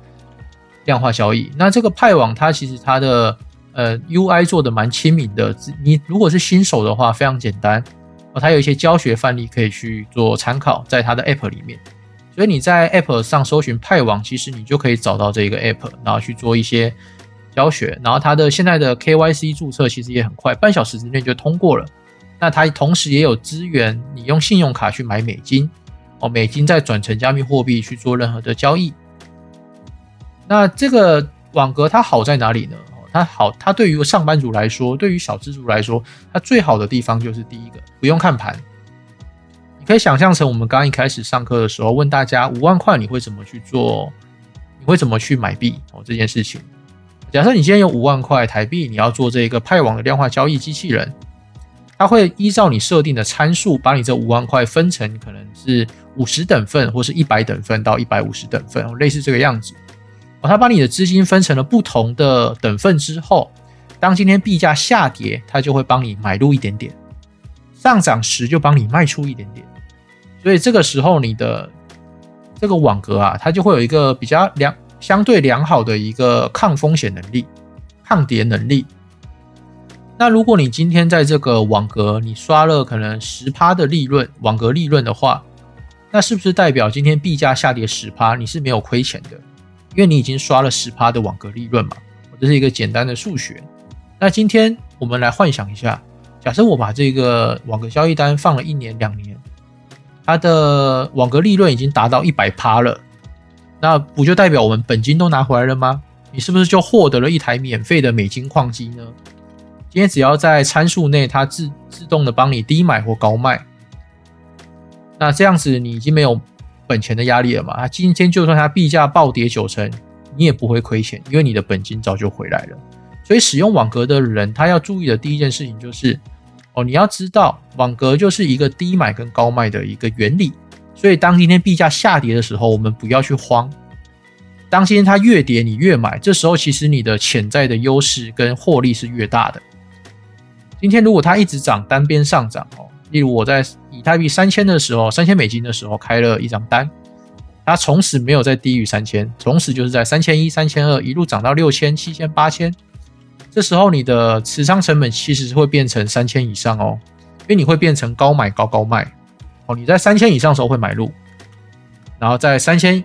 量化交易。那这个派网它其实它的呃 UI 做的蛮亲民的，你如果是新手的话非常简单哦，它有一些教学范例可以去做参考，在它的 App 里面。所以你在 App 上搜寻派网，其实你就可以找到这个 App，然后去做一些教学。然后它的现在的 KYC 注册其实也很快，半小时之内就通过了。那它同时也有资源，你用信用卡去买美金，哦，美金再转成加密货币去做任何的交易。那这个网格它好在哪里呢？它好，它对于上班族来说，对于小资族来说，它最好的地方就是第一个，不用看盘。你可以想象成我们刚刚一开始上课的时候问大家五万块你会怎么去做？你会怎么去买币哦？这件事情，假设你今天有五万块台币，你要做这个派网的量化交易机器人，它会依照你设定的参数，把你这五万块分成可能是五十等份，或是一百等份到一百五十等份，类似这个样子。哦，他把你的资金分成了不同的等份之后，当今天币价下跌，他就会帮你买入一点点；上涨时就帮你卖出一点点。所以这个时候，你的这个网格啊，它就会有一个比较良、相对良好的一个抗风险能力、抗跌能力。那如果你今天在这个网格你刷了可能十趴的利润，网格利润的话，那是不是代表今天币价下跌十趴，你是没有亏钱的？因为你已经刷了十趴的网格利润嘛，这是一个简单的数学。那今天我们来幻想一下，假设我把这个网格交易单放了一年、两年。它的网格利润已经达到一百趴了，那不就代表我们本金都拿回来了吗？你是不是就获得了一台免费的美金矿机呢？今天只要在参数内，它自自动的帮你低买或高卖，那这样子你已经没有本钱的压力了嘛？它今天就算它币价暴跌九成，你也不会亏钱，因为你的本金早就回来了。所以使用网格的人，他要注意的第一件事情就是。哦，你要知道，网格就是一个低买跟高卖的一个原理，所以当今天币价下跌的时候，我们不要去慌。当今天它越跌，你越买，这时候其实你的潜在的优势跟获利是越大的。今天如果它一直涨，单边上涨哦，例如我在以太币三千的时候，三千美金的时候开了一张单，它从此没有再低于三千，从此就是在三千一、三千二一路涨到六千、七千、八千。这时候你的持仓成本其实是会变成三千以上哦，因为你会变成高买高高卖哦。你在三千以上的时候会买入，然后在三千，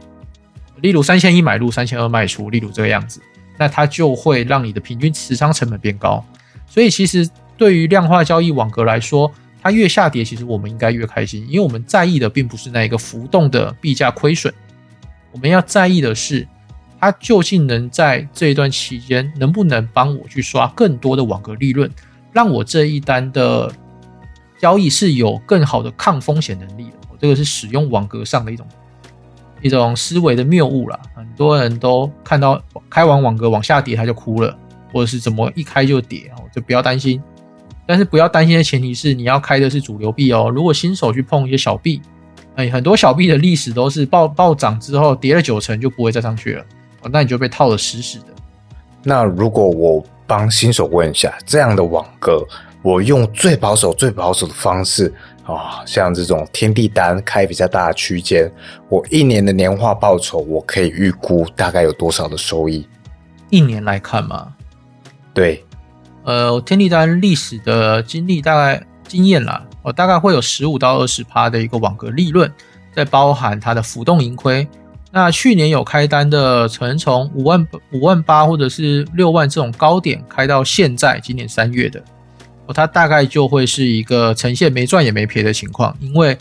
例如三千一买入，三千二卖出，例如这个样子，那它就会让你的平均持仓成本变高。所以其实对于量化交易网格来说，它越下跌，其实我们应该越开心，因为我们在意的并不是那一个浮动的币价亏损，我们要在意的是。它究竟能在这一段期间，能不能帮我去刷更多的网格利润，让我这一单的交易是有更好的抗风险能力的？这个是使用网格上的一种一种思维的谬误了。很多人都看到开完网格往下跌，他就哭了，或者是怎么一开就跌哦，就不要担心。但是不要担心的前提是你要开的是主流币哦。如果新手去碰一些小币，哎，很多小币的历史都是暴暴涨之后跌了九成就不会再上去了。哦，那你就被套的死死的。那如果我帮新手问一下，这样的网格，我用最保守、最保守的方式，啊，像这种天地单开比较大的区间，我一年的年化报酬，我可以预估大概有多少的收益？一年来看嘛，对，呃，天地单历史的经历大概经验啦，我大概会有十五到二十趴的一个网格利润，再包含它的浮动盈亏。那去年有开单的，可能从五万五万八或者是六万这种高点开到现在今年三月的，哦，它大概就会是一个呈现没赚也没赔的情况，因为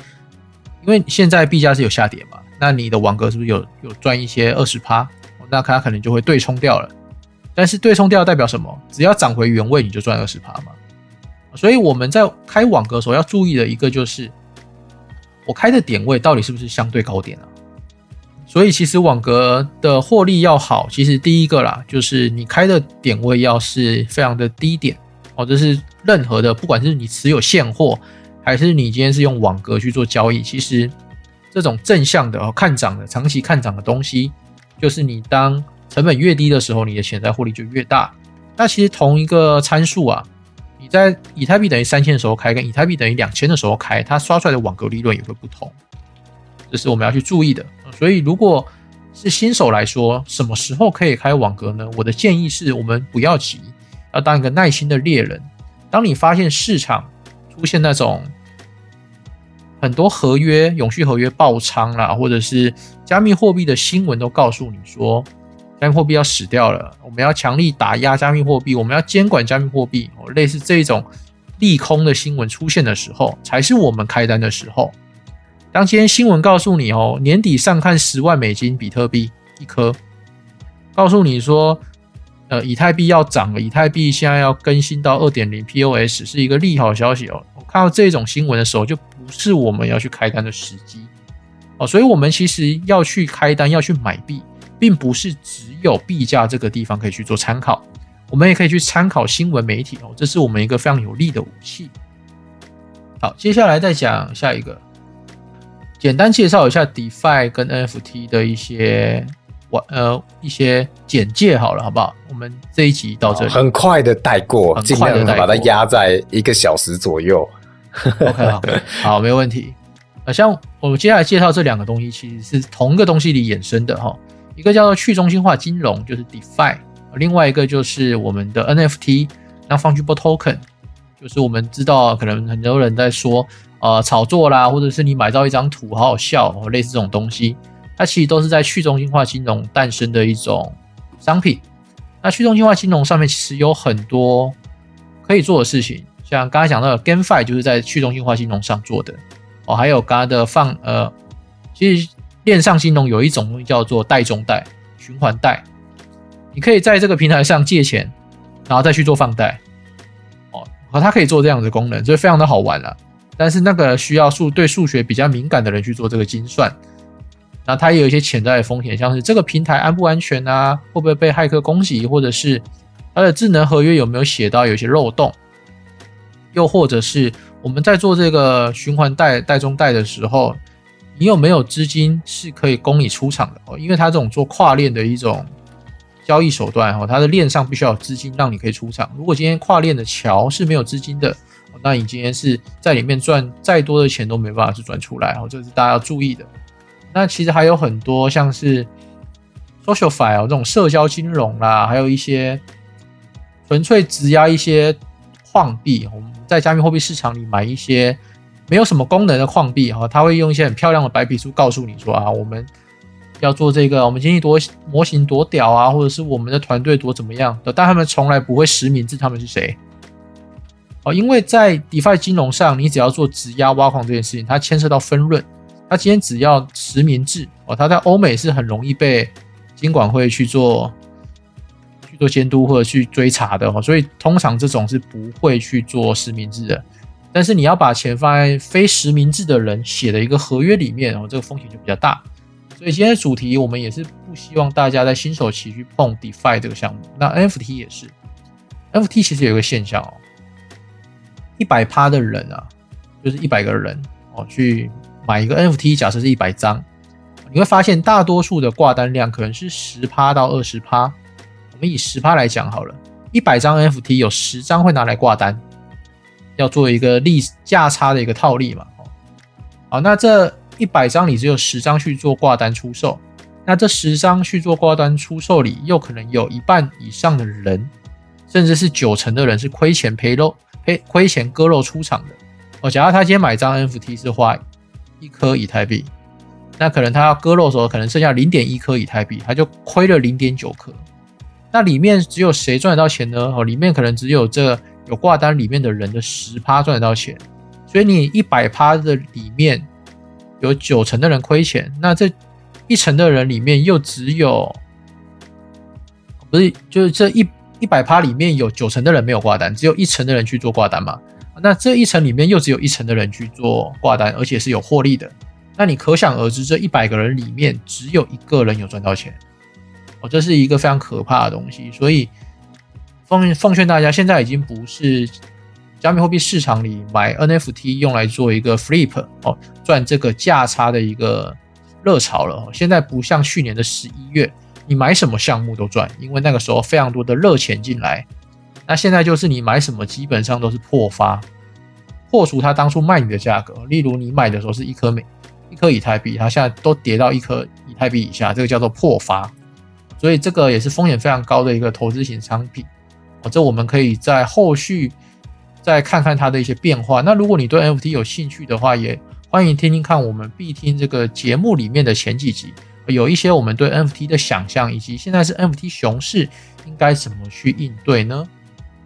因为现在币价是有下跌嘛，那你的网格是不是有有赚一些二十趴？那它可能就会对冲掉了。但是对冲掉代表什么？只要涨回原位，你就赚二十趴嘛。所以我们在开网格时候要注意的一个就是，我开的点位到底是不是相对高点啊？所以其实网格的获利要好，其实第一个啦，就是你开的点位要是非常的低点哦，这是任何的，不管是你持有现货，还是你今天是用网格去做交易，其实这种正向的、看涨的、长期看涨的东西，就是你当。成本越低的时候，你的潜在获利就越大。那其实同一个参数啊，你在以太币等于三千的时候开，跟以太币等于两千的时候开，它刷出来的网格利润也会不同，这是我们要去注意的。所以，如果是新手来说，什么时候可以开网格呢？我的建议是我们不要急，要当一个耐心的猎人。当你发现市场出现那种很多合约、永续合约爆仓啦，或者是加密货币的新闻都告诉你说。加密货币要死掉了，我们要强力打压加密货币，我们要监管加密货币。哦，类似这种利空的新闻出现的时候，才是我们开单的时候。当今天新闻告诉你哦，年底上看十万美金比特币一颗，告诉你说，呃，以太币要涨了，以太币现在要更新到二点零 POS，是一个利好消息哦。我看到这种新闻的时候，就不是我们要去开单的时机哦，所以我们其实要去开单，要去买币。并不是只有币价这个地方可以去做参考，我们也可以去参考新闻媒体哦，这是我们一个非常有力的武器。好，接下来再讲下一个，简单介绍一下 DeFi 跟 NFT 的一些完呃一些简介好了，好不好？我们这一集到这里，很快的带过，尽量把它压在一个小时左右。OK，好，好，没有问题。呃，像我们接下来介绍这两个东西，其实是同一个东西里衍生的哈。一个叫做去中心化金融，就是 DeFi；另外一个就是我们的 NFT，那 Fungible Token，就是我们知道可能很多人在说，呃，炒作啦，或者是你买到一张图好好笑，类似这种东西，它其实都是在去中心化金融诞生的一种商品。那去中心化金融上面其实有很多可以做的事情，像刚才讲到的 GameFi 就是在去中心化金融上做的哦，还有刚刚的放呃，其实。链上金融有一种东西叫做贷中贷、循环贷，你可以在这个平台上借钱，然后再去做放贷，哦，和它可以做这样的功能，所以非常的好玩了。但是那个需要数对数学比较敏感的人去做这个精算，那它也有一些潜在的风险，像是这个平台安不安全啊，会不会被骇客攻击，或者是它的智能合约有没有写到有些漏洞，又或者是我们在做这个循环贷、贷中贷的时候。你有没有资金是可以供你出场的哦？因为它这种做跨链的一种交易手段哦，它的链上必须要有资金让你可以出场。如果今天跨链的桥是没有资金的，那你今天是在里面赚再多的钱都没办法去赚出来哦，这是大家要注意的。那其实还有很多像是 social file 这种社交金融啦，还有一些纯粹质押一些矿币，我们在加密货币市场里买一些。没有什么功能的矿币哈，他会用一些很漂亮的白皮书告诉你说啊，我们要做这个，我们今天多模型多屌啊，或者是我们的团队多怎么样的，但他们从来不会实名制他们是谁哦，因为在 DeFi 金融上，你只要做质押挖矿这件事情，它牵涉到分润，它今天只要实名制哦，它在欧美是很容易被监管会去做去做监督或者去追查的哈，所以通常这种是不会去做实名制的。但是你要把钱放在非实名制的人写的一个合约里面，然后这个风险就比较大。所以今天的主题我们也是不希望大家在新手期去碰 DeFi 这个项目。那 NFT 也是，NFT 其实有一个现象哦，一百趴的人啊，就是一百个人哦去买一个 NFT，假设是一百张，你会发现大多数的挂单量可能是十趴到二十趴。我们以十趴来讲好了，一百张 NFT 有十张会拿来挂单。要做一个利价差的一个套利嘛，哦，好，那这一百张里只有十张去做挂单出售，那这十张去做挂单出售里，又可能有一半以上的人，甚至是九成的人是亏钱赔肉赔亏钱割肉出场的。哦，假如他今天买张 NFT 是花一颗以太币，那可能他要割肉的时候，可能剩下零点一颗以太币，他就亏了零点九颗。那里面只有谁赚得到钱呢？哦，里面可能只有这有挂单里面的人的十趴赚得到钱。所以你一百趴的里面有九成的人亏钱，那这一成的人里面又只有不是就是这一一百趴里面有九成的人没有挂单，只有一成的人去做挂单嘛？那这一层里面又只有一成的人去做挂单，而且是有获利的。那你可想而知，这一百个人里面只有一个人有赚到钱哦，这是一个非常可怕的东西。所以奉奉劝大家，现在已经不是。加密货币市场里买 NFT 用来做一个 flip 哦，赚这个价差的一个热潮了。现在不像去年的十一月，你买什么项目都赚，因为那个时候非常多的热钱进来。那现在就是你买什么基本上都是破发，破除它当初卖你的价格。例如你买的时候是一颗美一颗以太币，它现在都跌到一颗以太币以下，这个叫做破发。所以这个也是风险非常高的一个投资型商品。这我们可以在后续。再看看它的一些变化。那如果你对 NFT 有兴趣的话，也欢迎听听看我们必听这个节目里面的前几集，有一些我们对 NFT 的想象，以及现在是 NFT 熊市，应该怎么去应对呢？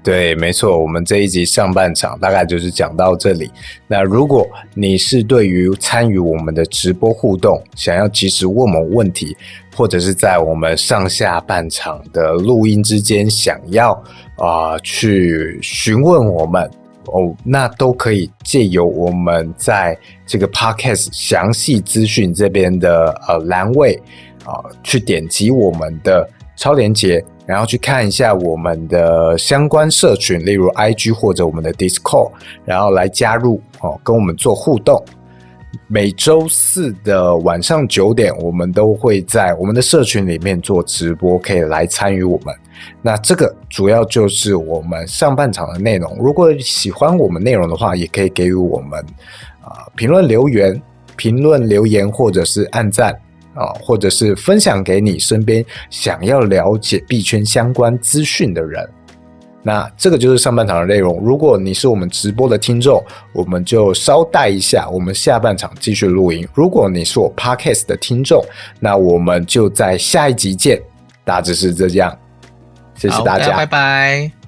对，没错，我们这一集上半场大概就是讲到这里。那如果你是对于参与我们的直播互动，想要及时问我们问题，或者是在我们上下半场的录音之间想要啊去询问我们哦，那都可以借由我们在这个 podcast 详细资讯这边的呃栏位啊，去点击我们的超连接。然后去看一下我们的相关社群，例如 IG 或者我们的 Discord，然后来加入哦，跟我们做互动。每周四的晚上九点，我们都会在我们的社群里面做直播，可以来参与我们。那这个主要就是我们上半场的内容。如果喜欢我们内容的话，也可以给予我们啊评论留言、评论留言或者是按赞。啊，或者是分享给你身边想要了解币圈相关资讯的人，那这个就是上半场的内容。如果你是我们直播的听众，我们就稍待一下，我们下半场继续录音。如果你是我 Podcast 的听众，那我们就在下一集见。大致是这样，谢谢大家，拜拜。